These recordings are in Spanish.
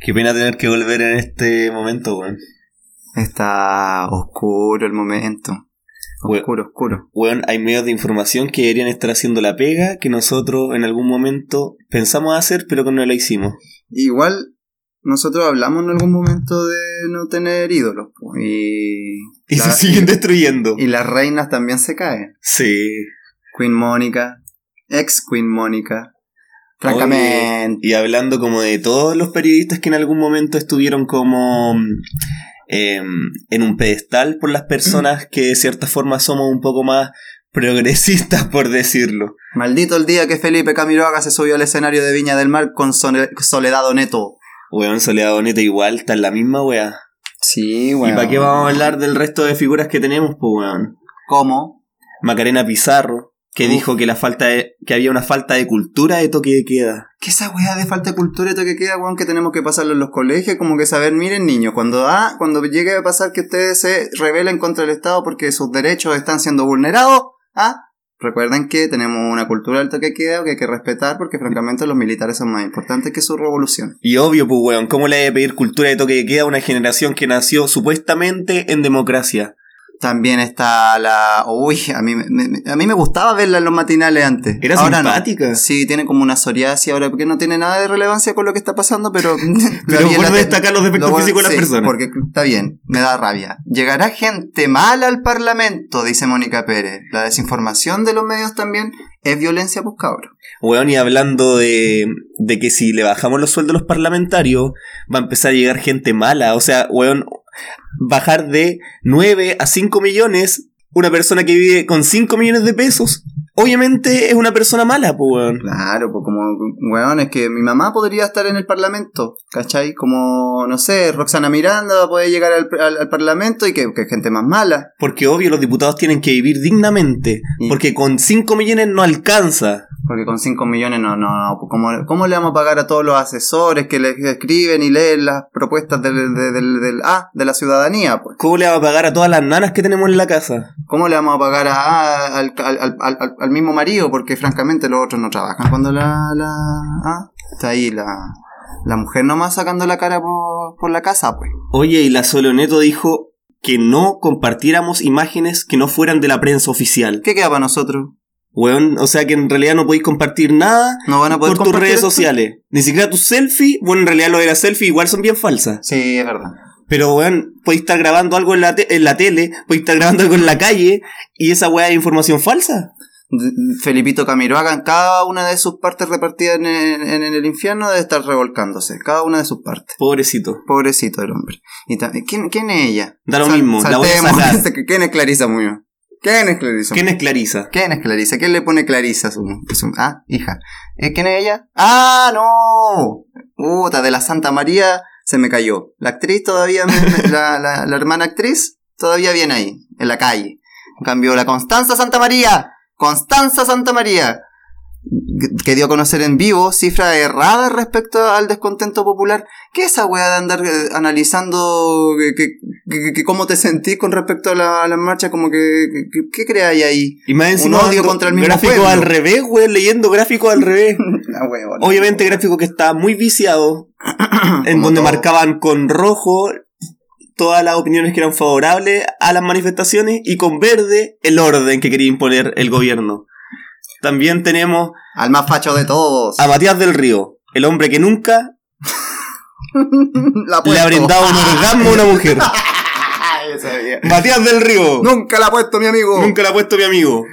Qué pena tener que volver en este momento, weón. Está oscuro el momento. We- Oscuro, oscuro. Weón, hay medios de información que deberían estar haciendo la pega que nosotros en algún momento pensamos hacer, pero que no la hicimos. Igual, nosotros hablamos en algún momento de no tener ídolos. po, Y, Y la- se siguen destruyendo. y las reinas también se caen. Sí. Queen Mónica, ex Queen Mónica. Francamente. Y hablando como de todos los periodistas que en algún momento estuvieron como mm, em, en un pedestal por las personas que de cierta forma somos un poco más progresistas, por decirlo. Maldito el día que Felipe Camiroaga se subió al escenario de Viña del Mar con Soledad Oneto. Weón, Soledad Boneta igual, está en la misma wea. Sí, ¿Y para qué vamos a hablar del resto de figuras que tenemos, pues weón? ¿Cómo? Macarena Pizarro, que Uf. dijo que la falta de, que había una falta de cultura de toque de queda. ¿Qué esa weá de falta de cultura esto que queda, weón, que tenemos que pasarlo en los colegios? Como que saber, miren niños, cuando ah, cuando llegue a pasar que ustedes se rebelen contra el Estado porque sus derechos están siendo vulnerados, ah, recuerden que tenemos una cultura del toque de queda que hay que respetar porque francamente los militares son más importantes que su revolución. Y obvio, pues weón, ¿cómo le que pedir cultura de toque de queda a una generación que nació supuestamente en democracia? También está la... Uy, a mí, me- a mí me gustaba verla en los matinales antes. Era Ahora no. simpática. Sí, tiene como una psoriasis ahora, porque no tiene nada de relevancia con lo que está pasando, pero... Pero la te- destacar los defectos lo físicos de las sí, personas. Porque está bien, me da rabia. Llegará gente mala al Parlamento, dice Mónica Pérez. La desinformación de los medios también es violencia, pues cabrón. Weón, y hablando de, de que si le bajamos los sueldos a los parlamentarios, va a empezar a llegar gente mala. O sea, weón, bajar de 9 a 5 millones, una persona que vive con 5 millones de pesos, obviamente es una persona mala, pues, weón. Claro, pues como, weón, es que mi mamá podría estar en el Parlamento, ¿cachai? Como, no sé, Roxana Miranda puede llegar al, al- al Parlamento y que, que gente más mala. Porque obvio los diputados tienen que vivir dignamente, Y- porque con 5 millones no alcanza. Porque con 5 millones no, no, no. ¿Cómo, ¿Cómo le vamos a pagar a todos los asesores que le escriben y leen las propuestas del, del, del- del- ah, de la ciudadanía? Pues? ¿Cómo le va a pagar a todas las nanas que tenemos en la casa? ¿Cómo le vamos a pagar a, al, al, al, al- al mismo marido? Porque francamente los otros no trabajan cuando la... la ah, está ahí la, la mujer nomás sacando la cara por, por la casa, pues. Oye, y la Soloneto dijo que no compartiéramos imágenes que no fueran de la prensa oficial. ¿Qué queda para nosotros? Weón, o sea que en realidad no podéis compartir nada ¿No van a poder por tus redes esto? sociales. Ni siquiera tus selfies. Bueno, en realidad lo de las selfies igual son bien falsas. Sí, es verdad. Pero, weón, podéis estar grabando algo en la, te- en la tele, podéis estar grabando algo en la calle, y esa weá es información falsa. Felipito Camiroaga en cada una de sus partes repartidas en, en- en el infierno debe estar revolcándose. Cada una de sus partes. Pobrecito. Pobrecito el hombre. Y ¿quién, ¿Quién es ella? Da lo mismo, la voy a saltemos. sacar. ¿Quién es Clarisa Muñoz? ¿Quién es Clarisa? ¿Quién es Clarisa? ¿Quién es Clarisa? ¿Quién le pone Clarisa a su, a su- Ah, hija. ¿Eh, ¿Quién es ella? ¡Ah, no! Puta, de la Santa María se me cayó. La actriz todavía, la, la, la hermana actriz, todavía viene ahí, en la calle. En cambio, la Constanza Santa María, Constanza Santa María, que- dio a conocer en vivo cifras erradas respecto al descontento popular. ¿Qué es esa weá de andar eh, analizando que, que- que- que cómo te sentís con respecto a la, a la marcha? Como que, ¿qué creáis ahí? Y más encima odio contra el mismo gráficos pueblo. al revés, weón, leyendo gráficos al revés. La. Obviamente gráfico que está muy viciado, en donde todo. marcaban con rojo todas las opiniones que eran favorables a las manifestaciones y con verde el orden que quería imponer el gobierno. También tenemos Al más facho de todos. a Matías del Río, el hombre que nunca La le ha brindado un orgasmo a una mujer. Matías del Río. Nunca la ha puesto mi amigo. Nunca la ha puesto mi amigo.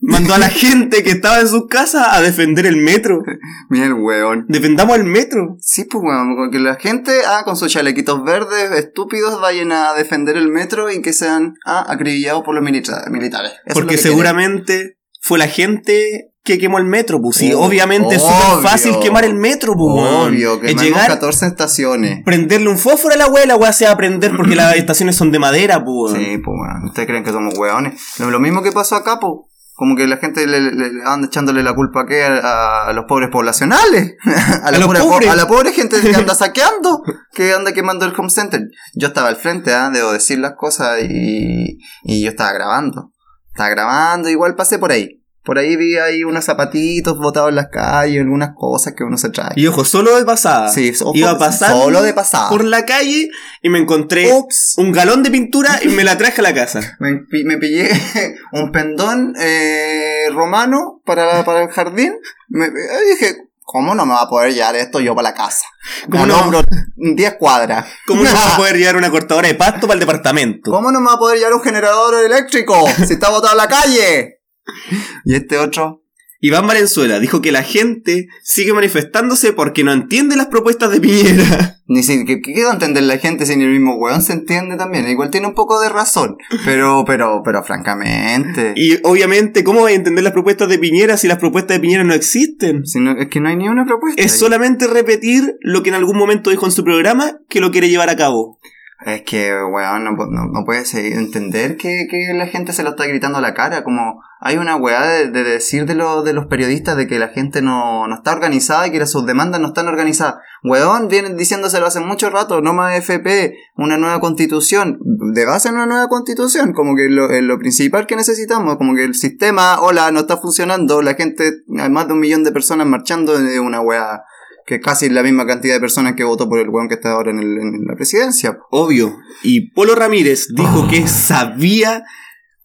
Mandó a la gente que estaba en sus casas a defender el metro. Mira el weón. Defendamos el metro. Sí, pues weón, con que la gente, ah, con sus chalequitos verdes, estúpidos, vayan a defender el metro y que sean, ah, acribillados por los milita- militares. Eso Porque que seguramente fue la gente que quemó el metro, pues sí. Obviamente es súper fácil quemar el metro, pues. Obvio, que llegar... llegar, 14 estaciones. prenderle un fósforo a la weá, la weá se va a prender porque las estaciones son de madera, pues. Sí, pues weón, ustedes creen que somos weones. Lo, mismo que pasó acá, pues. Como que la gente le, le- le anda echándole la culpa ¿qué? a, a los pobres poblacionales. a, la pura- pobres. a la pobre gente que anda saqueando, que anda quemando el home center. Yo estaba al frente, ¿ah? debo decir las cosas, y, y yo estaba grabando. Estaba grabando, igual pasé por ahí. Por ahí vi ahí unos zapatitos botados en las calles, algunas cosas que uno se trae. Y ojo, solo de pasada. Sí, ojo, Iba pasando solo de pasada. por la calle y me encontré Ups. un galón de pintura y me la traje a la casa. Me, me pillé un pendón eh, romano para, para el jardín. Me, dije, ¿cómo no me va a poder llevar esto yo para la casa? ¿Cómo no? hombro 10 cuadras. ¿Cómo no va a poder llevar una cortadora de pasto para el departamento? ¿Cómo no me va a poder llevar un generador eléctrico si está botado en la calle? Y este otro, Iván Valenzuela dijo que la gente sigue manifestándose porque no entiende las propuestas de Piñera. ni si, ¿qué, qué va a entender la gente si ni el mismo weón se entiende también? Igual tiene un poco de razón, pero, pero, pero francamente. Y obviamente, ¿cómo va a entender las propuestas de Piñera si las propuestas de Piñera no existen? Si no- es que no hay ni una propuesta. Es ahí. solamente repetir lo que en algún momento dijo en su programa que lo quiere llevar a cabo. Es que, weón, no, no, no puedes entender que, que la gente se lo está gritando a la cara. Como hay una weá de, de decir de, lo- de los periodistas de que la gente no, no está organizada y que sus demandas no están organizadas. Weón, vienen diciéndoselo hace mucho rato, no más FP, una nueva constitución. De base en una nueva constitución, como que lo, lo principal que necesitamos, como que el sistema, hola, no está funcionando, la gente, más de un millón de personas marchando de una weá que casi es la misma cantidad de personas que votó por el weón que está ahora en, el- en la presidencia. Obvio. Y Polo Ramírez dijo que sabía,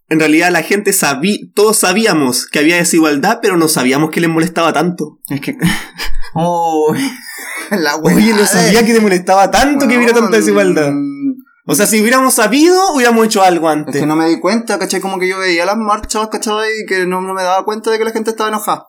en realidad la gente sabía, todos sabíamos que había desigualdad, pero no sabíamos que les molestaba tanto. Es que. Oh, la Oye, no de- sabía que les molestaba tanto que hubiera tanta desigualdad. O sea, si hubiéramos sabido, hubiéramos hecho algo Es antes. que no me di cuenta, ¿cachai? Como que yo veía las marchas, ¿cachai? Y que no, no me daba cuenta de que la gente estaba enojada.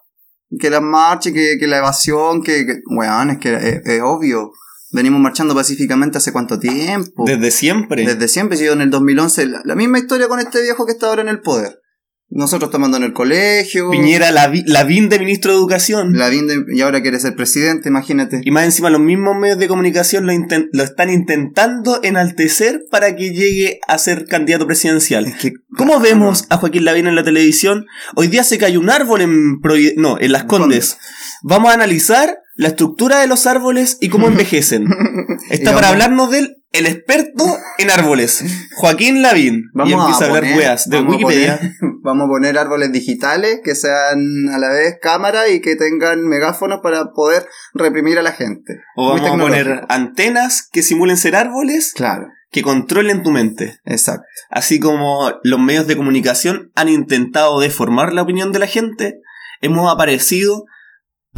Que las marchas, que, que la evasión, que, que. Weón, es que es, es obvio. Venimos marchando pacíficamente hace cuánto tiempo. Desde siempre. Desde siempre, si yo en el 2011, la, la misma historia con este viejo que está ahora en el poder. Nosotros tomando en el colegio. Piñera, la, la VIN de ministro de Educación. La Vinde- y ahora quiere ser presidente, imagínate. Y más encima los mismos medios de comunicación lo, lo están intentando enaltecer para que llegue a ser candidato presidencial. Es que, ¿Cómo vemos a Joaquín Lavín en la televisión? Hoy día se cayó un árbol en Provi- no, en Las Condes. Vamos a analizar la estructura de los árboles y cómo envejecen. Está para hablarnos del el experto en árboles, Joaquín Lavín. Vamos y empieza a, hablar poner- weas de vamos a Wikipedia. poner- vamos a poner árboles digitales que sean a la vez cámara y que tengan megáfonos para poder reprimir a la gente. O Muy vamos a poner antenas que simulen ser árboles Claro, que controlen tu mente. exacto. Así como los medios de comunicación han intentado deformar la opinión de la gente, hemos aparecido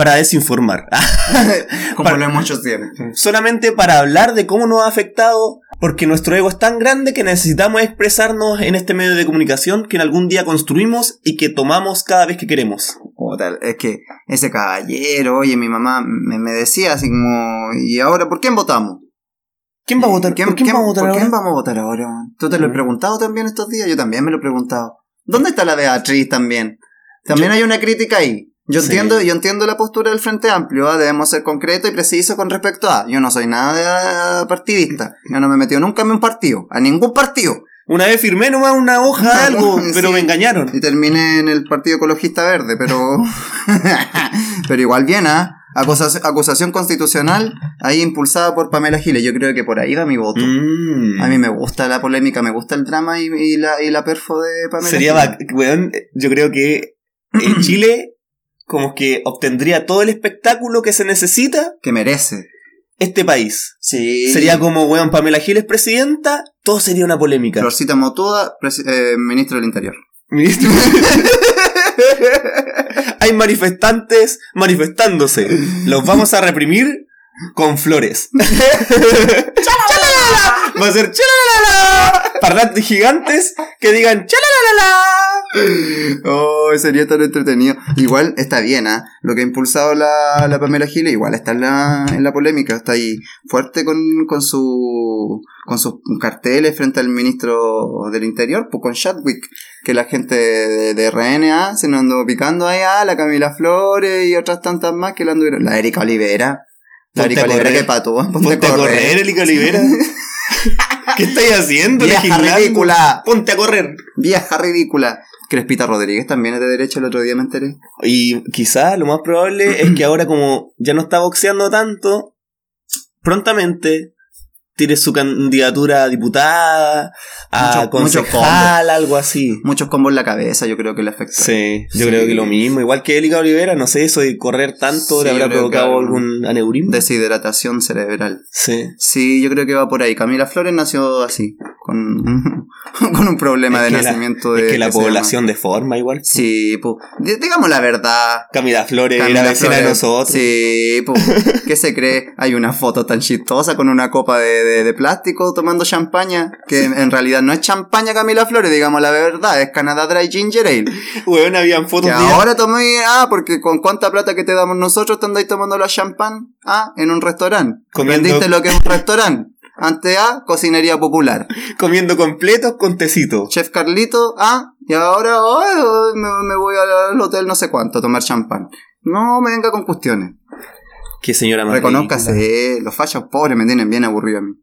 para desinformar. Como Para- lo hemos hecho siempre. Solamente para hablar de cómo nos ha afectado, porque nuestro ego es tan grande que necesitamos expresarnos en este medio de comunicación que en algún día construimos y que tomamos cada vez que queremos. Puta, es que ese caballero, oye, mi mamá me, me decía así como, ¿y ahora por quién votamos? ¿Quién va a votar? ¿Quién, ¿Por quién quién- va a votar por ahora? quién vamos a votar ahora? ¿Tú te lo has Mm. preguntado también estos días? Yo también me lo he preguntado. ¿Dónde está la Beatriz también? También hay una crítica ahí. Yo Sí. entiendo, yo entiendo la postura del Frente Amplio, ¿ah? debemos ser concretos y precisos con respecto a. Yo no soy nada de- partidista. Yo no me he metido nunca en un partido, a ningún partido. Una vez firmé nomás una hoja de algo, Sí. pero me engañaron. Y terminé en el Partido Ecologista Verde, pero. pero igual bien, ¿ah? Acusación, acusación constitucional ahí impulsada por Pamela Giles. Yo creo que por ahí va mi voto. Mm. A mí me gusta la polémica, me gusta el drama y, y la, y la perfo de Pamela Sería, Giles. bac- weón, yo creo que en Chile como que obtendría todo el espectáculo que se necesita Que merece. este país. Sí. Sería como, weón, Pamela Giles presidenta, todo sería una polémica. Florcita Motuda, presi- eh, ministro del Interior. Ministro. Hay manifestantes manifestándose. Los vamos a reprimir con flores. Va a ser chalalala. Parlantes gigantes que digan chalalala. Oh, sería tan entretenido. Igual está bien, ¿ah? Lo que ha impulsado la, la Pamela Giles, igual está en la, en la polémica. Está ahí fuerte con, con su con sus carteles frente al ministro del Interior, pues con Chadwick, que la gente de, de RNA se nos andó picando ahí, ah, la Camila Flores y otras tantas más que la anduvieron. La Erika Olivera. La Erika Olivera, que pato. Ponte a correr, Erika Olivera. ¿Qué estáis haciendo? Vieja legislando? ridícula. Ponte a correr. Vieja ridícula. Crespita Rodríguez también es de derecha, el otro día me enteré. Y quizá lo más probable es que ahora como ya no está boxeando tanto, prontamente tire su candidatura a diputada, a Mucho- mucho concejal, algo así. Muchos combos en la cabeza, yo creo que le afectó. Sí, yo Sí. creo que lo mismo. Igual que Erika Olivera, no sé, eso de correr tanto Sí, le habrá provocado algún aneurisma. Deshidratación cerebral. Sí. Sí, yo creo que va por ahí. Camila Flores nació así, con, con un problema Es de la- nacimiento de. es que la población deforma igual. Sí. Digamos la verdad. Camila Flores Camila era vecina de Flores. nosotros. Sí, pues. ¿Qué se cree? Hay una foto tan chistosa con una copa de, de- de plástico tomando champaña. Que en realidad no es champaña Camila Flores, digamos la verdad. Es Canada Dry Ginger Ale. Weón, habían fotos Que de ahora tomé. Ah, porque con cuánta plata que te damos nosotros te andáis tomando la champán. Ah, en un restaurante. Comiendo- ¿Aprendiste lo que es un restaurante? Ante A, cocinería popular. comiendo completos con tecito. Chef Carlito, ah, y ahora ay, me, me voy al hotel no sé cuánto a tomar champán. No me venga con cuestiones. Qué señora más. Reconózcase, los fallos pobres me tienen bien aburrido a mí.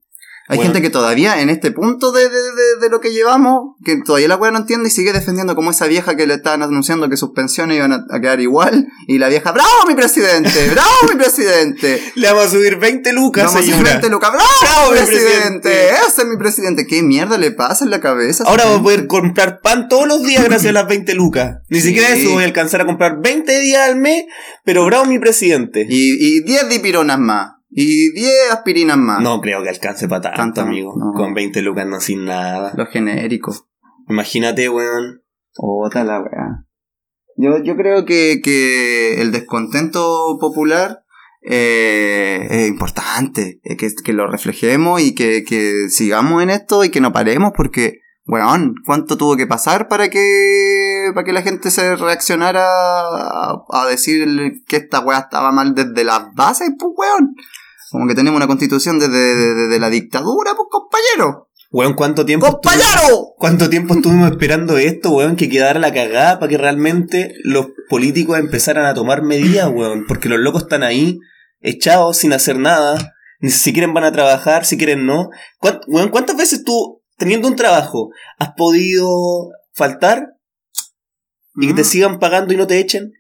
Hay Bueno. gente que todavía en este punto de, de, de- de lo que llevamos, que todavía la weá no entiende y sigue defendiendo como esa vieja que le estaban anunciando que sus pensiones iban a, a quedar igual. Y la vieja, ¡bravo mi presidente! ¡Bravo mi presidente! Le vamos a subir 20 lucas, Vamos a señora. frente, Luca, ¡bravo, ¡Bravo, mi presidente! presidente! ¡Ese es mi presidente! ¿Qué mierda le pasa en la cabeza? Ahora voy a poder comprar pan todos los días gracias a las 20 lucas. Ni Sí. siquiera eso voy a alcanzar a comprar 20 días al mes, pero bravo mi presidente. Y, y 10 dipironas más. Y 10 aspirinas más. No creo que alcance para tanto, Tanto, amigo. no. Con 20 lucas no sin nada. Lo genérico. Imagínate, weón. Otra la weá. Yo, yo creo que, que el descontento popular eh, es importante. eh, que, que lo reflejemos y que, que sigamos en esto y que no paremos porque, weón, ¿cuánto tuvo que pasar para que, para que la gente se reaccionara a, a decir que esta weá estaba mal desde las bases, pues weón? Como que tenemos una constitución desde, desde- desde la dictadura, pues compañero. Weón, ¿cuánto tiempo ¡Compañero! ¿Cuánto tiempo estuvimos esperando esto, weón? Que quedara la cagada para que realmente los políticos empezaran a tomar medidas, weón. Porque los locos están ahí, echados, sin hacer nada. Ni si quieren van a trabajar, si quieren no. ¿Cuán- weón, ¿cuántas veces tú, teniendo un trabajo, has podido faltar y que te Mm. sigan pagando y no te echen?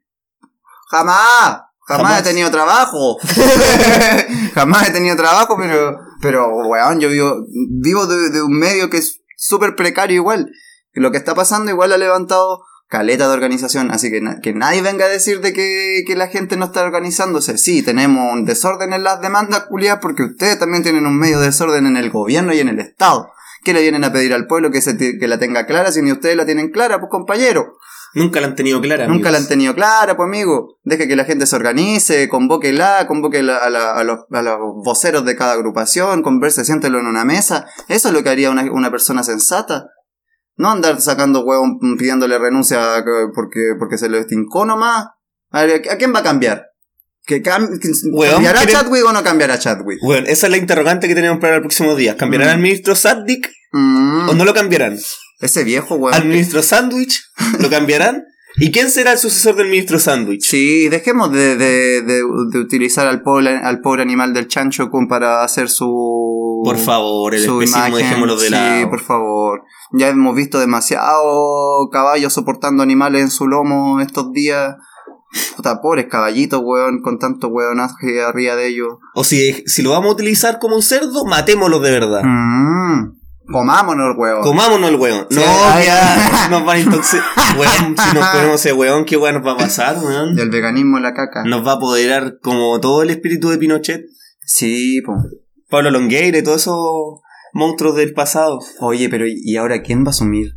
Jamás. Jamás, Jamás. he tenido trabajo. Jamás he tenido trabajo, pero, pero, weón, yo vivo, vivo de, de un medio que es súper precario igual. Que Lo que está pasando igual ha levantado caleta de organización, así que, na- que nadie venga a decir de que, que la gente no está organizándose. Sí, tenemos un desorden en las demandas, culiadas, porque ustedes también tienen un medio de desorden en el gobierno y en el Estado. ¿Qué le vienen a pedir al pueblo que, se que la tenga clara si ni ustedes la tienen clara, pues compañero? Nunca la han tenido clara. Nunca la han tenido clara, pues amigo. Deje que la gente se organice, convóquela, convoque la- a, la- a los, a los voceros de cada agrupación, converse, siéntelo en una mesa. Eso es lo que haría una, una persona sensata. No andar sacando huevos pidiéndole renuncia a- porque, porque se lo estincó nomás. A, ver, ¿a quién va a cambiar? ¿Que cam- ¿Cambiará ¿quiere- Chadwick o no cambiará Chadwick? Weón, esa es la interrogante que tenemos para el próximo día. ¿Cambiarán Mm. al ministro Saddik Mm, o no lo cambiarán? Ese viejo, ¿Al huevón. ministro Sandwich? ¿Lo cambiarán? ¿Y quién será el sucesor del ministro Sandwich? Sí, dejemos de, de, de, de utilizar al pobre, al pobre animal del chancho con para hacer su... Por favor, el su especismo dejémoslo de sí, lado. por favor. Ya hemos visto demasiado caballos soportando animales en su lomo estos días. Puta, pobres caballitos, weón, con tanto weonaje arriba de ellos. O si, si lo vamos a utilizar como un cerdo, matémoslo de verdad. Mm, comámonos, weón. Comámonos el weón. Sí, no, ya nos van a intoxicar. Weón, si nos comemos ese weón, ¿qué weón nos va a pasar, weón? El veganismo la caca. Nos va a apoderar como todo el espíritu de Pinochet, Sí, po. Pablo Longueira y todos esos monstruos del pasado. Oye, pero ¿y y ahora quién va a asumir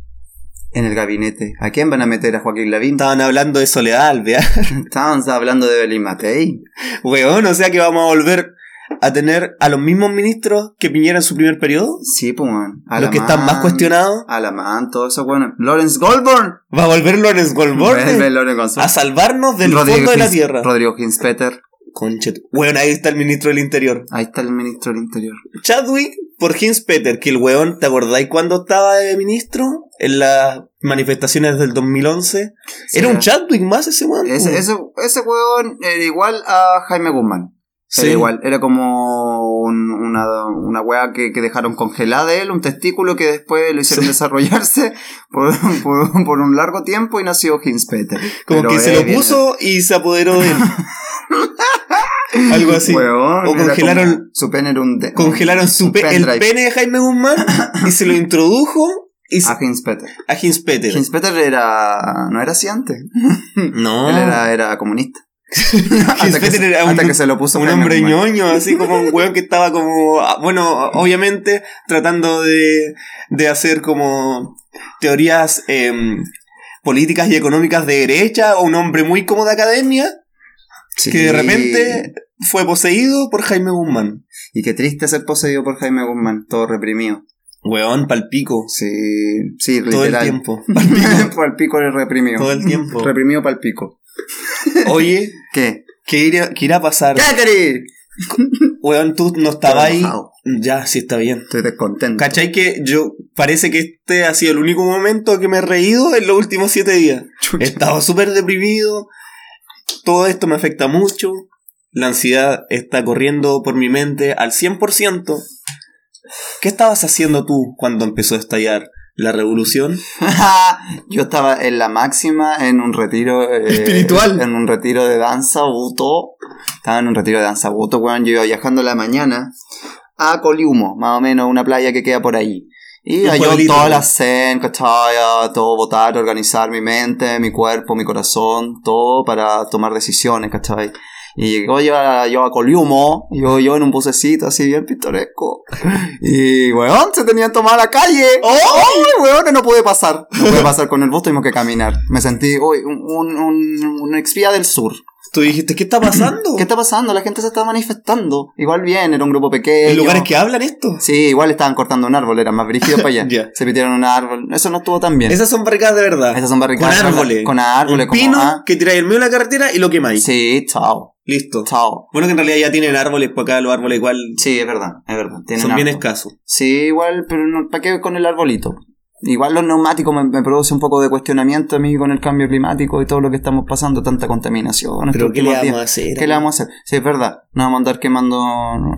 en el gabinete? ¿A quién van a meter a Joaquín Lavín? Estaban hablando de Soledad Alvear. Estaban hablando de Belín Matei. Weón, o sea que vamos a volver a tener a los mismos ministros que Piñera en su primer periodo. Sí, pues, weón. Los que están más cuestionados. Alamán, todo eso, bueno. Lawrence Goldborn. Va a volver Lorenz Goldborn Vuelve Lawrence Goldborn. a salvarnos del Rodrigo fondo de la tierra. Rodrigo Hinspeter. Conchet. Weón, ahí está el ministro del Interior. Ahí está el ministro del Interior. Chadwick por Hinspeter, que el weón, ¿te acordáis cuando estaba de ministro? En las manifestaciones del 2011. Era un Chadwick más ese weón. Ese, ese, ese weón era igual a Jaime Guzmán. Sí. Era igual, era como un- una, una weá que, que dejaron congelada de él, un testículo que después lo hicieron Sí. desarrollarse por, por, por un largo tiempo y nació Hinspeter. Como Pero que se lo viene- puso y se apoderó de él. Algo así. Weón, O congelaron- su pene era un. de- Congelaron su pe- el pene de Jaime Guzmán y se lo introdujo A Heinz Peter. a Heinz Peter. Heinz Peter era. No era así antes. No. Él era, era comunista. Hasta que, se- era un, hasta que se lo puso un hombre ñoño, así como un weón que estaba como, ah, bueno, obviamente tratando de, de hacer como teorías em, políticas y económicas de derecha, o un hombre muy como de academia, Sí. que de repente fue poseído por Jaime Guzmán. Y qué triste ser poseído por Jaime Guzmán, todo reprimido. Weón, palpico. Sí, sí, Todo el literal. tiempo. Pal pico el reprimido. Todo el tiempo. Reprimido pal pico. Oye, ¿Qué? ¿qué irá, qué irá a pasar? ¿Qué querí? Weón, tú no estabas ahí. Ya, sí está bien. Estoy descontento. ¿Cachai que yo parece que este ha sido el único momento que me he reído en los últimos siete días? Chucha. He estado súper deprimido. Todo esto me afecta mucho. La ansiedad está corriendo por mi mente al 100%. ¿Qué estabas haciendo tú cuando empezó a estallar la revolución? Yo estaba en la máxima en un retiro eh, Espiritual. En un retiro de danza buto. Estaba en un retiro de danza buto, weón. Yo iba viajando en la mañana a Coliumo, más o menos, una playa que queda por ahí. Y yo toda la zen, ¿cachai? Todo votar, organizar mi mente, mi cuerpo, mi corazón, todo para tomar decisiones, ¿cachai? Y llegó yo a, yo a Coliumo, yo, yo en un bucecito así bien pintoresco. Y, weón, se tenían tomado la calle. ¡Oh! weón, no pude pasar. No pude pasar con el bus, tuvimos que caminar. Me sentí, uy, un, un, un, un expía del sur. Tú dijiste, ¿qué está pasando? ¿Qué está pasando? La gente se está manifestando. Igual bien, era un grupo pequeño. ¿En lugares que hablan esto? Sí, igual estaban cortando un árbol, era más brígido para allá. Ya. Se pitieron un árbol. Eso no estuvo tan bien. Esas son barricadas de verdad. Esas son barricadas. Con árboles. Con árboles, Un como, pino ah. que tiráis en medio de la carretera y lo quemáis. Sí, chao. Listo. Chao. Bueno, que en realidad ya tienen árboles por acá, los árboles igual Sí, es verdad, es verdad. Tienen son bien harto. escasos. Sí, igual, pero no, ¿para qué con el arbolito? Igual los neumáticos me, me produce un poco de cuestionamiento a mí con el cambio climático y todo lo que estamos pasando, tanta contaminación. Pero ¿qué le vamos a días. hacer? ¿Qué le vamos a hacer? Sí, es verdad. No vamos a andar quemando.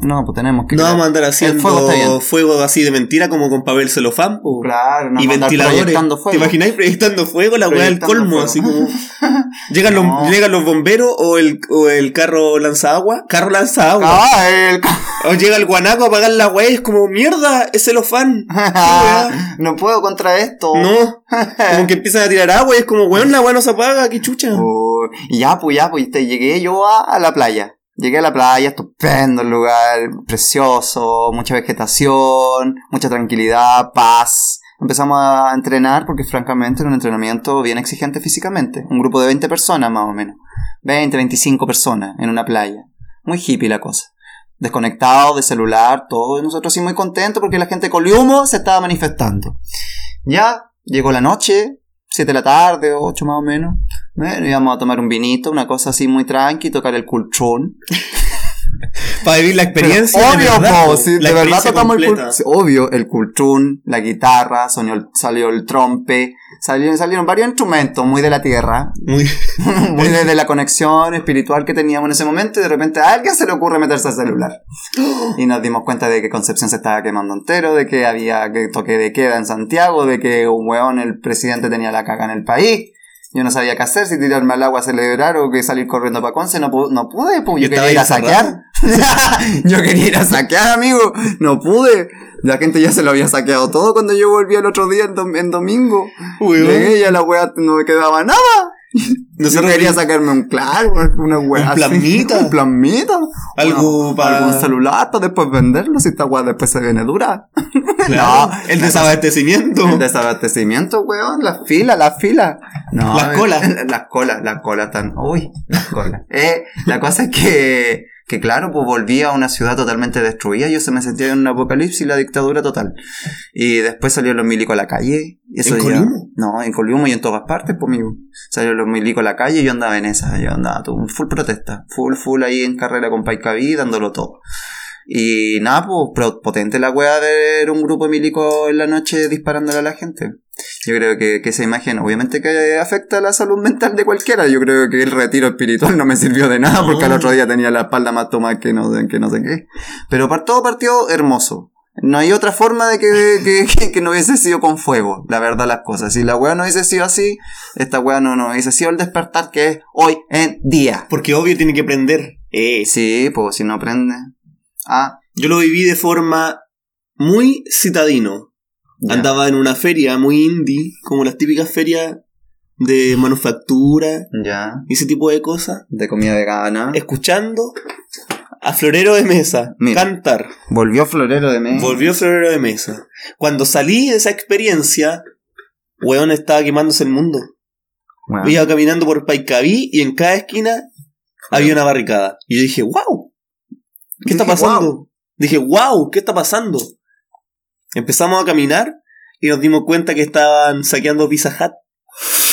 No, pues tenemos que. No vamos a andar haciendo fuego fuego así de mentira como con papel celofán. po. Claro, no y vamos a ventiladores. proyectando ¿Te fuego. imagináis proyectando fuego? La weá del colmo, fuego. así como. Llegan, No. los, llegan los bomberos o el, o el carro lanza agua. Carro lanza agua. Ah, el- O llega el guanaco a apagar la weá y es como, mierda, es celofán. no puedo contra esto. No. Como que empiezan a tirar agua y es como, weón, la weá no se apaga, qué chucha. Oh, y ya, pues ya, pues te llegué yo a, a la playa. Llegué a la playa, estupendo el lugar, precioso, mucha vegetación, mucha tranquilidad, paz. Empezamos a entrenar porque francamente era un entrenamiento bien exigente físicamente. Un grupo de 20 personas más o menos. 20, 25 personas en una playa. Muy hippie la cosa. Desconectado de celular, todo. Y nosotros sí muy contentos porque la gente con humo se estaba manifestando. Ya, llegó la noche, 7 de la tarde, 8 más o menos. Bueno, íbamos a tomar un vinito, una cosa así muy tranqui, tocar el cultrón. Para vivir la experiencia. de obvio, verdad, po, La de verdad tocamos el completa. Obvio, el la guitarra, sonió el- salió el trompe, salieron, salieron varios instrumentos muy de la tierra, Muy- muy de, de la conexión espiritual que teníamos en ese momento y de repente a alguien se le ocurre meterse al celular. Y nos dimos cuenta de que Concepción se estaba quemando entero, de que había que toque de queda en Santiago, de que un weón, el presidente tenía la caga en el país. Yo no sabía qué hacer, si tirarme al agua a celebrar o que salir corriendo para Conce, no, pu- no pude, pues yo quería ir a saquear. yo quería ir a saquear, amigo, no pude. La gente ya se lo había saqueado todo cuando yo volví el otro día en, dom- en domingo. Weón. Llegué y a la wea no me quedaba nada. Nosotros Yo quería sacarme un claro, una wea Un plasmita. Un plasmita. Algo Bueno, pa- Algún celular para después venderlo si esta wea después se viene dura. Claro, No, el desabastecimiento. El desabastecimiento, weón. Las filas, las filas. No, Las colas. Las colas, las colas tan. Uy, las colas. Eh, la cosa es que. Que claro, pues volví a una ciudad totalmente destruida. Yo se me sentía en un apocalipsis y la dictadura total. Y después salieron los milicos a la calle. y Eso ¿En ya-? No, en Coliumo y en todas partes, pues. Salieron los milicos a la calle y yo andaba en esa. Yo andaba todo, full protesta. Full, full ahí en carrera con Paicaví, dándolo todo. Y nada, pues potente la wea de ver un grupo de milicos en la noche disparándole a la gente. Yo creo que, que esa imagen obviamente que afecta a la salud mental de cualquiera. Yo creo que el retiro espiritual no me sirvió de nada porque al otro día tenía la espalda más tomada que no, que no sé qué. Pero par- todo partió hermoso. No hay otra forma de que, que, no hubiese sido con fuego, la verdad las cosas. Si la wea no hubiese sido así, esta wea no, no hubiese sido el despertar que es hoy en día. Porque obvio tiene que prender. Eh, Sí, pues si no prende. Ah, yo lo viví de forma muy citadino. Andaba en una feria muy indie, como las típicas ferias de manufactura y ese tipo de cosas. De comida vegana. Escuchando a Florero de Mesa Mira. cantar. Volvió Florero de Mesa. Volvió Florero de Mesa. Cuando salí de esa experiencia, weón estaba quemándose el mundo. Bueno, Iba caminando por Paicaví y en cada esquina había una barricada. Y yo dije, wow, ¿qué está Dije, pasando? Dije, wow, ¿qué está pasando? Empezamos a caminar y nos dimos cuenta que estaban saqueando Pizza Hut.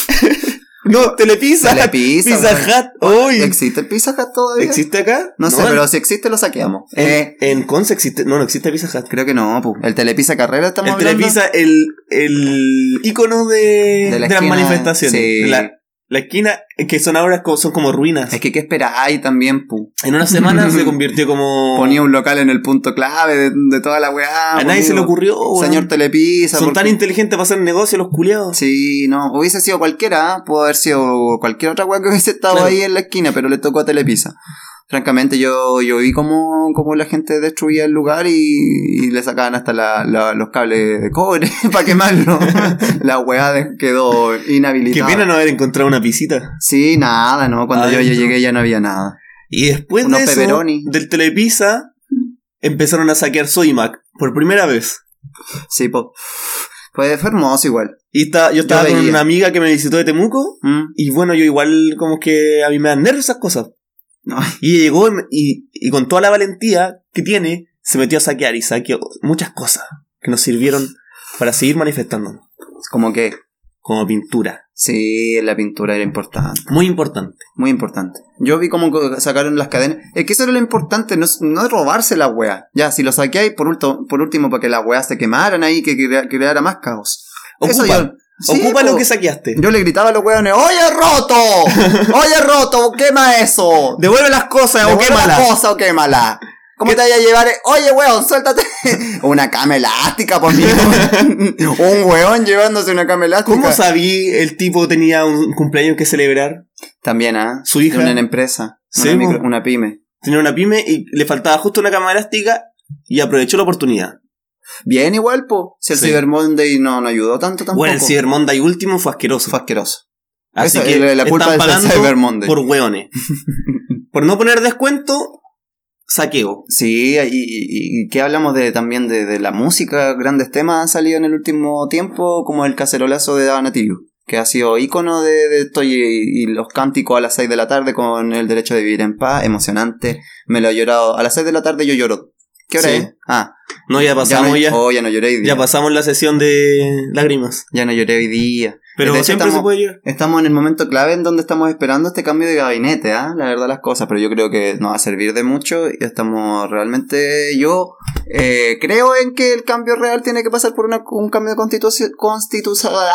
no, Telepizza. Telepizza, Pizza. Hut. Uy, ¿Existe el Pizza Hut todavía? ¿Existe acá? No, sé, en- pero si existe lo saqueamos. En, Eh, en Conce existe. No, no existe Pizza Hut. creo que no, pu. El Telepizza Carrera estamos El hablando. Telepizza, el, el ícono de, De de, la las manifestaciones. sí. La, la esquina, eh, que son ahora son como ruinas. Es que, ¿qué esperáis también, pu? En una semana se convirtió como. Ponía un local en el punto clave de, de toda la weá. a nadie se le ocurrió. weón. Señor Telepizza. Son porque- tan inteligentes para hacer negocio los culiados. Sí, no, hubiese sido cualquiera, ¿ah? pudo haber sido cualquier otra weá que hubiese estado Claro. ahí en la esquina, pero le tocó a Telepizza. Francamente, yo, yo vi cómo, cómo la gente destruía el lugar y, y le sacaban hasta la- la- los cables de cobre para quemarlo. la weá quedó Qué inhabilitada. pena no haber encontrado una pisita. Sí, nada, no. Cuando yo llegué ya no había nada. Y después Unos de eso, pepperoni. del Telepizza, empezaron a saquear Sodimac por primera vez. Sí, pues. Fue, hermoso igual. Y está- yo estaba con una amiga que me visitó de Temuco. ¿Mm? Y bueno, yo igual como que a mí me dan nervios esas cosas. No, Y llegó y, y- con toda la valentía que tiene, se metió a saquear y saqueó muchas cosas que nos sirvieron para seguir manifestándonos. como que. Como pintura. Sí, la pintura era importante. Muy importante. Muy importante. Yo vi cómo sacaron las cadenas. Es que eso era lo importante, no, no robarse la wea. Ya, si lo saqueáis, por, ulto- por último, para que las weas se quemaran ahí, que crea- creara más caos. Eso yo- Sí, ocupa po. lo que saqueaste. Yo le gritaba a los weones, ¡Oye, roto! ¡Oye, roto! ¡Quema eso! Devuelve las cosas o Devuelve la quémalas. cosa o quémala. ¿Cómo te vaya a llevar? Oye, weón, suéltate. una cama elástica, por mí. un weón llevándose una cama elástica. ¿Cómo sabí el tipo tenía un cumpleaños que celebrar? También, ¿ah? Su hija. De una empresa. Sí, una, micro- una pyme. Tenía una pyme y le faltaba justo una cama elástica y aprovechó la oportunidad. Bien igual, po. Si el Sí. Cyber Monday no, no ayudó tanto tampoco. Bueno, el Cyber Monday último fue asqueroso. Fue asqueroso. Así Esa- que la- la culpa están es del Cyber Monday. por hueones. por no poner descuento, saqueo. Sí, y, y, y ¿qué hablamos de también de, de la música? Grandes temas han salido en el último tiempo, como el cacerolazo de Dava Nativio, que ha sido ícono de, de esto y, y los cánticos a las 6 de la tarde con el derecho de vivir en paz, emocionante. Me lo he llorado. A las 6 de la tarde yo lloro. ¿Qué hora Sí. es? Ah, No, ya pasamos ya. oh, ya no lloré hoy día. Ya pasamos la sesión de lágrimas. Ya no lloré hoy día. Pero De hecho, siempre estamos- se puede llorar. Estamos en el momento clave en donde estamos esperando este cambio de gabinete, ¿ah? La verdad las cosas, pero yo creo que nos va a servir de mucho y estamos realmente, yo eh, creo en que el cambio real tiene que pasar por una, un cambio constitucional,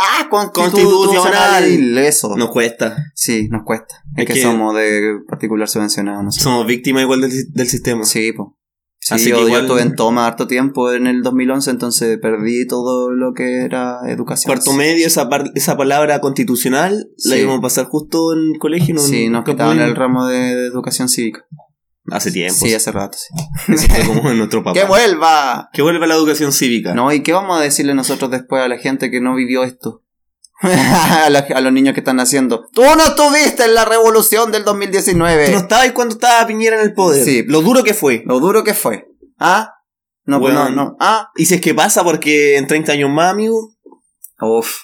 ah, constitucional, eso. Nos cuesta. Sí, nos cuesta. Es, Es que, que- somos de particular subvencionado. Somos víctimas igual del, del sistema. Sí, po. Sí, Así que yo igual- estuve en toma harto tiempo en el 2011, entonces perdí todo lo que era educación. Cuarto medio, esa, par- esa palabra constitucional la Sí. íbamos a pasar justo en el colegio. No, Sí, nos quitaban el ramo de educación cívica. Hace tiempo. Sí, hace rato, sí. Fue como nuestro papá. ¡Que vuelva! Que vuelva la educación cívica. No, ¿y qué vamos a decirle nosotros después a la gente que no vivió esto? a, la- a los niños que están naciendo. Tú no estuviste en la revolución del 2019. Tú no estabas cuando estaba Piñera en el poder. Sí. Lo duro que fue. Lo duro que fue. ¿Ah? No, pues Weón. no, no. Ah. Y si es que pasa porque en 30 años más, amigo, Uf.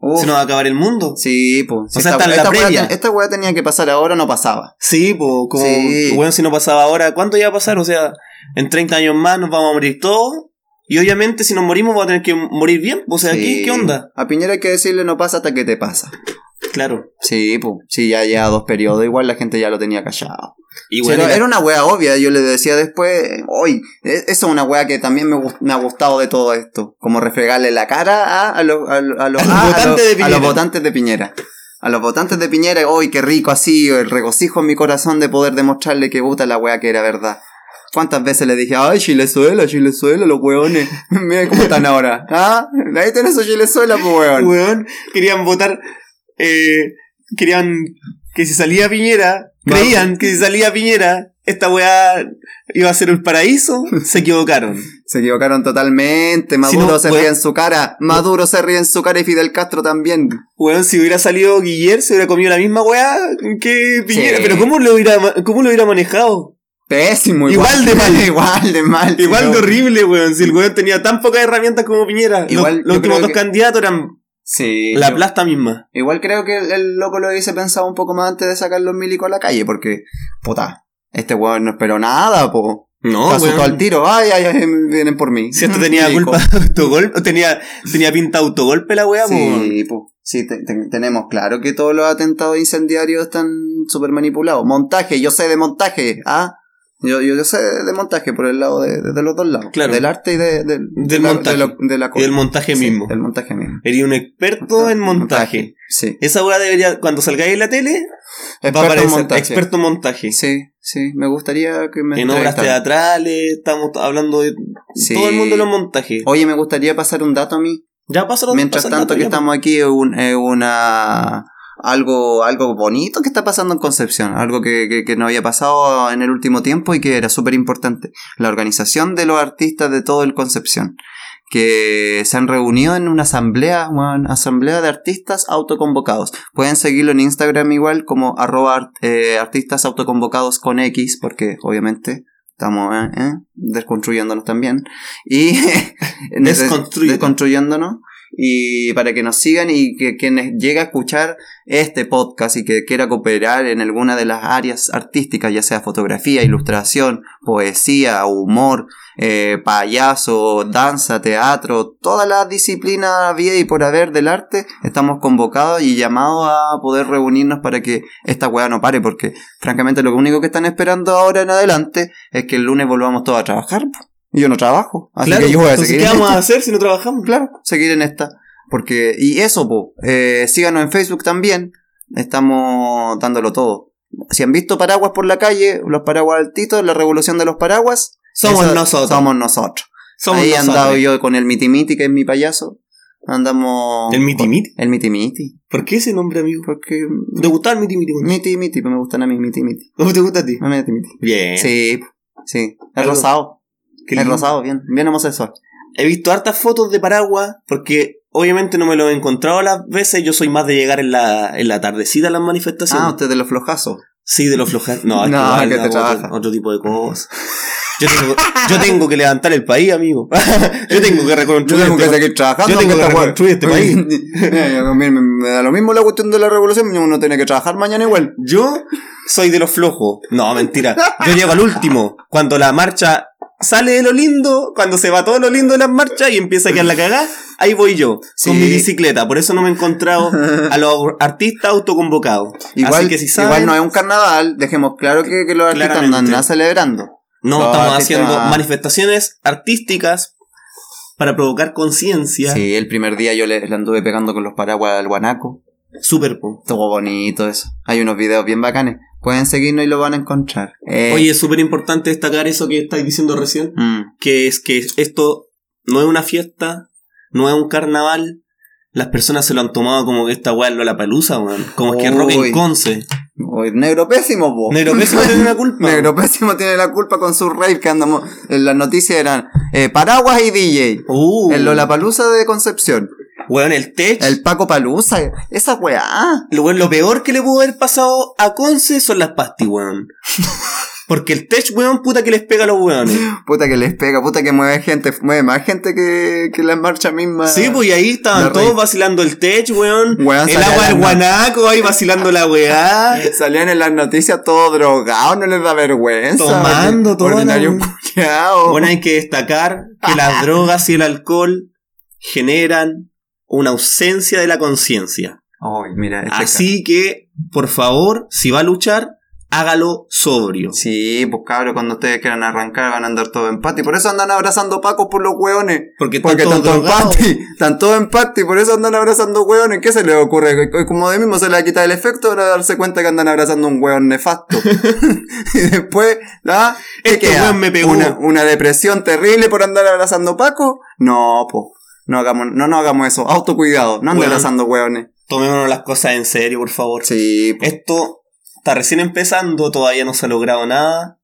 Uf. se nos va a acabar el mundo. Sí, pues. O sea, la esta, weá previa. esta tenía que pasar ahora, no pasaba. Sí, pues, como, Sí. bueno, si no pasaba ahora, ¿cuánto va a pasar? O sea, en 30 años más nos vamos a morir todos. Y obviamente, si nos morimos, vamos a tener que morir bien. O sea, Sí. ¿qué, qué onda? A Piñera hay que decirle no pasa hasta que te pasa. Claro. Sí, pues. Sí, ya ya dos periodos, igual la gente ya lo tenía callado. Y Sí, bueno, era, una wea obvia, yo le decía después, hoy, eso es una wea que también me, me ha gustado de todo esto, como refregarle la cara a, a, los- a, los- a votantes a Piñera. los votantes de Piñera. A los votantes de Piñera, hoy qué rico así, el regocijo en mi corazón de poder demostrarle que puta la wea que era verdad. ¿Cuántas veces le dije, ay, Chilezuela, Chilezuela, los weones? Mira cómo están ahora. ¿Ah? Ahí tenés su Chilezuela, pues weón, querían votar, eh, querían que si salía Piñera, Creían que si salía Piñera, esta weá iba a ser el paraíso. Se equivocaron. Se equivocaron totalmente. Maduro no, se weón- ríe en su cara. Maduro se ríe en su cara y Fidel Castro también. Weón, si hubiera salido Guillermo, se hubiera comido la misma weá que Piñera. Sí. Pero ¿cómo lo hubiera, cómo lo hubiera manejado? Pésimo, Igual de mal. igual de mal. Igual de horrible, weón. Si el weón tenía tan pocas herramientas como Piñera. Igual, los, últimos dos que- candidatos eran Sí. la yo- plasta misma. Igual creo que el, el loco lo hubiese pensado un poco más antes de sacar los milicos a la calle, porque, puta, este weón no esperó nada, po. No, asustó weón. al tiro. Ay, ay, ay, vienen por mí. Si esto tenía culpa de autogolpe, tenía, tenía pinta autogolpe la weá, po. Sí, po. Sí, te- te- tenemos claro que todos los atentados incendiarios están súper manipulados. Montaje, yo sé de montaje, ¿ah? Yo, yo, yo sé de montaje por el lado de, de- de los dos lados. Claro. Del arte y de, de- Del la- montaje. de lo- de la Y el montaje Sí, mismo. El montaje mismo. Eres un experto en montaje. Sí. Esa weá debería, cuando salgáis en la tele, va a Experto aparecer montaje. experto en montaje. Sí, sí. Me gustaría que me En obras teatrales, estamos hablando de Sí. todo el mundo de los montajes. Oye, me gustaría pasar un dato a mí. Ya pasa Mientras tanto que estamos aquí, un- es una algo, algo bonito que está pasando en Concepción, algo que, que, que no había pasado en el último tiempo y que era súper importante. La organización de los artistas de todo el Concepción, que se han reunido en una asamblea, una asamblea de artistas autoconvocados. Pueden seguirlo en Instagram igual como arroba art- eh, artistas autoconvocados con X, porque obviamente estamos eh, eh, desconstruyéndonos también. Y desconstruyéndonos y para que nos sigan y que quienes llegue a escuchar este podcast y que quiera cooperar en alguna de las áreas artísticas, ya sea fotografía, ilustración, poesía, humor, eh, payaso, danza, teatro, todas las disciplinas vida y por haber del arte, estamos convocados y llamados a poder reunirnos para que esta weá no pare, porque francamente lo único que están esperando ahora en adelante es que el lunes volvamos todos a trabajar. Y yo no trabajo, así Claro, que yo voy a entonces, seguir ¿qué en vamos a hacer si no trabajamos? Claro, seguir en esta. Porque, y eso, po, eh, síganos en Facebook también. Estamos dándolo todo. Si han visto paraguas por la calle, los paraguas altitos, la revolución de los paraguas, Somos esa- nosotros. Somos nosotros. Somos Ahí he andado yo con el Miti Miti, que es mi payaso. Andamos. ¿El Miti Miti? El Miti Miti. ¿Por qué ese nombre, amigo? Porque. ¿Te gustaba el miti miti? Miti Miti, pues me gustan a mí, Miti Miti. ¿Cómo te gusta a ti? A mí Miti Miti. Bien. Sí, sí. Es rosado. Lindo. rosado, bien. Bien homosexual. He visto hartas fotos de paraguas porque obviamente no me lo he encontrado las veces. Yo soy más de llegar en la, en la tardecita a las manifestaciones. Ah, usted de los flojazos. Sí, de los flojas. No, No, igual que te otro, otro tipo de cosas. Yo tengo, yo tengo que levantar el país, amigo. yo tengo que reconstruir. Yo tengo que este- seguir trabajando. yo tengo que reconstruir este país. Me, me da lo mismo la cuestión de la revolución, uno tiene que trabajar mañana igual. Yo soy de los flojos. No, mentira. Yo llego al último. Cuando la marcha sale de lo lindo, cuando se va todo lo lindo de las marchas y empieza a quedar la cagada, ahí voy yo, Sí. con mi bicicleta. Por eso no me he encontrado a los artistas autoconvocados. Igual, Así que si saben, igual no es un carnaval, dejemos claro que, que los artistas Claramente. andan celebrando. no los estamos artistas- haciendo manifestaciones artísticas para provocar conciencia. Sí, el primer día yo le, le anduve pegando con los paraguas al guanaco. Súper, po. Todo bonito eso. Hay unos videos bien bacanes. Pueden seguirnos y lo van a encontrar. Eh, Oye, es súper importante destacar eso que estáis diciendo recién. mm, que es que esto no es una fiesta, no es un carnaval. Las personas se lo han tomado como que esta weá es la palusa, weón. Como es que rock en Conce. Oye, negro pésimo, po. Negro Pésimo tiene una culpa. Negro Pésimo tiene la culpa con su rave que andamos. En las noticias eran eh, Paraguas y DJ. Uh, El Lollapalooza de Concepción. Weón, el tech. El Paco Palusa. Esa weá. Lo, lo peor que le pudo haber pasado a Conce son las pastis, weón. Porque el tech, weón, puta que les pega a los weones. Puta que les pega, puta que mueve gente, mueve más gente que, que la marcha misma. Sí, pues y ahí La estaban todos vacilando el tech, weón. Weón, el agua la del guanaco ahí vacilando la weá. Salían en las noticias todos drogados, no les da vergüenza. Tomando la Ordinario culiao. Bueno, hay que destacar que las drogas y el alcohol generan una ausencia de la conciencia. Ay, mira, este Así que, por favor, si va a luchar, hágalo sobrio. Sí, pues cabros, cuando ustedes quieran arrancar van a andar todos en pati. Por eso andan abrazando pacos por los hueones. Porque Porque están todos en pati. Están todos en pati, por eso andan abrazando hueones. ¿Qué se les ocurre? Como de mismo se les quita el efecto para darse cuenta que andan abrazando un hueón nefasto. y después, ¿ah? ¿Qué Este queda? me pegó. Una, una depresión terrible por andar abrazando paco. No, po. No hagamos, no, no hagamos eso. Autocuidado. No anden Hueón. abrazando hueones. Tomémonos las cosas en serio, por favor. Sí. Esto está recién empezando, todavía no se ha logrado nada.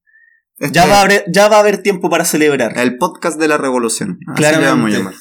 Este- Ya va, a haber, ya va a haber tiempo para celebrar. El podcast de la revolución. Así le vamos a llamar.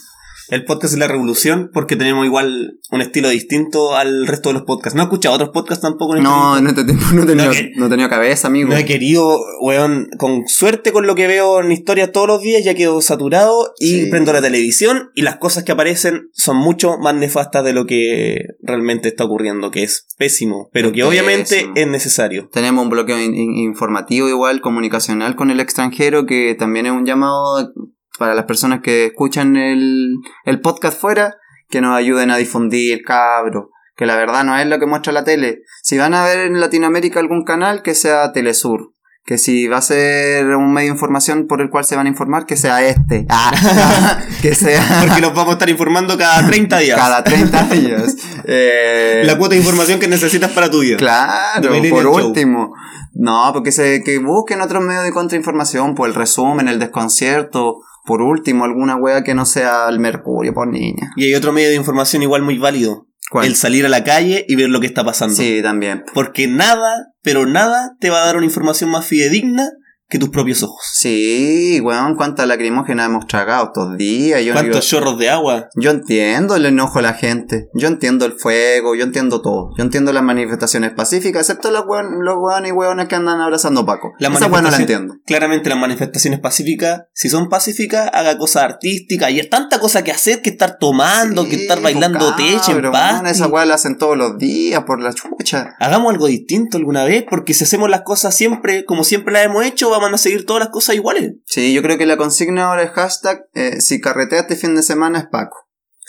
El podcast es la revolución porque tenemos igual un estilo distinto al resto de los podcasts. No he escuchado otros podcasts tampoco en este No, tiempo. en este no he tenido, No, no he tenido cabeza, amigo. No he querido, weón, con suerte con lo que veo en historia todos los días, ya quedo saturado y Sí. prendo la televisión y las cosas que aparecen son mucho más nefastas de lo que realmente está ocurriendo, que es pésimo, pero Es que obviamente es necesario. Tenemos un bloqueo in- informativo igual, comunicacional con el extranjero, que también es un llamado para las personas que escuchan el, el podcast fuera, que nos ayuden a difundir, cabro. Que la verdad no es lo que muestra la tele. Si van a ver en Latinoamérica algún canal, que sea Telesur. Que si va a ser un medio de información por el cual se van a informar, que sea este. Ah, que sea Porque nos vamos a estar informando cada 30 días. cada 30 días. Eh, La cuota de información que necesitas para tu vida. Claro, por Show. último. No, porque se, que busquen otros medios de contrainformación, pues el resumen, el desconcierto, por último, alguna wea que no sea el mercurio, por niña. Y hay otro medio de información igual muy válido. ¿Cuál? El salir a la calle y ver lo que está pasando. Sí, también. Porque nada, pero nada te va a dar una información más fidedigna que tus propios ojos. Sí, weón, cuánta lacrimógena hemos tragado estos días. Yo, ¿Cuántos chorros de agua? yo entiendo el enojo de la gente. Yo entiendo el fuego, yo entiendo todo. Yo entiendo las manifestaciones pacíficas, excepto los weón, los weones y weones que andan abrazando a Paco. Las Esa weón no la entiendo. Claramente las manifestaciones pacíficas, si son pacíficas, haga cosas artísticas. Y es tanta cosa que hacer que estar tomando, que estar bailando pues, teche en paz. weón, Esa weá la hacen todos los días por la chucha. Hagamos algo distinto alguna vez, porque si hacemos las cosas siempre, como siempre las hemos hecho, vamos a seguir todas las cosas iguales. Sí, yo creo que la consigna ahora es hashtag eh, si carretea este fin de semana es Paco.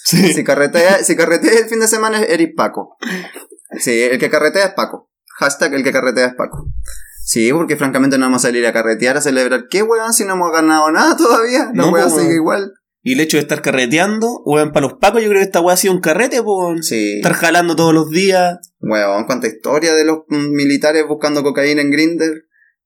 Sí. Si carretea, si carretea el fin de semana es Eric Paco. Sí, el que carretea es Paco. Hashtag el que carretea es Paco. Sí, porque francamente no vamos a salir a carretear a celebrar. ¿Qué weón si no hemos ganado nada todavía? La No, pues, sigue weón. igual. Y el hecho de estar carreteando, weón, para los pacos, yo creo que esta weá ha sido un carrete, pues. Sí. Estar jalando todos los días. Weón, cuánta historia de los mm, militares buscando cocaína en Grinder.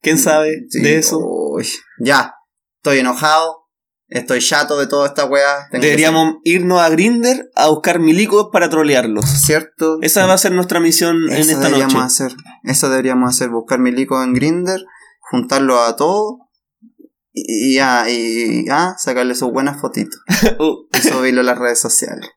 ¿Quién sabe Sí, de eso? uy. Ya, estoy enojado. Estoy chato de toda esta weá. Deberíamos irnos a Grinder a buscar milicos para trolearlos. ¿Cierto? Esa va a ser nuestra misión en esta deberíamos noche. hacer. Eso deberíamos hacer. Buscar milicos en Grinder, juntarlo a todos y, y ya, y, ah, sacarle sus buenas fotitos Uh, y subirlo a las redes sociales.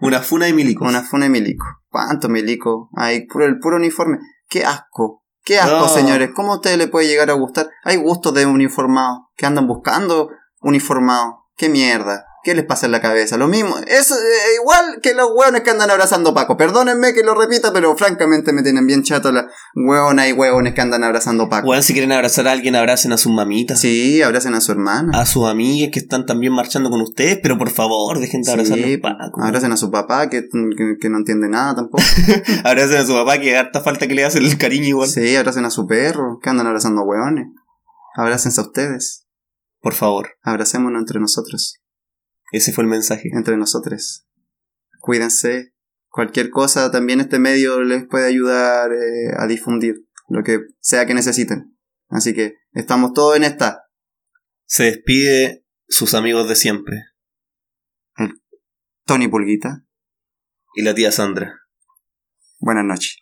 una funa de milicos. Una funa de milico. ¿Cuántos milicos? Hay puro, el puro uniforme. ¡Qué asco! ¡Qué asco, No. señores! ¿Cómo a ustedes les puede llegar a gustar? Hay gustos de uniformados que andan buscando uniformados. ¡Qué mierda! ¿Qué les pasa en la cabeza? Lo mismo. Es eh, igual que los hueones que andan abrazando a Paco. Perdónenme que lo repita, pero francamente me tienen bien chato las hueonas y hueones que andan abrazando a Paco. Weón, si quieren abrazar a alguien, abracen a sus mamitas. Sí, abracen a su hermana. A sus amigas que están también marchando con ustedes, pero por favor, dejen de abrazar a Sí, los pacos. abracen a su papá que, que, que no entiende nada tampoco. Abracen a su papá que harta falta que le hacen el cariño igual. Sí, abracen a su perro, que andan abrazando hueones. Abrácense a ustedes. Por favor, Abracémonos entre nosotros. Ese fue el mensaje. Entre nosotros. Cuídense. Cualquier cosa, también este medio les puede ayudar eh, a difundir lo que sea que necesiten. Así que estamos todos en esta. Se despide sus amigos de siempre. Tony Pulguita. Y la tía Sandra. Buenas noches.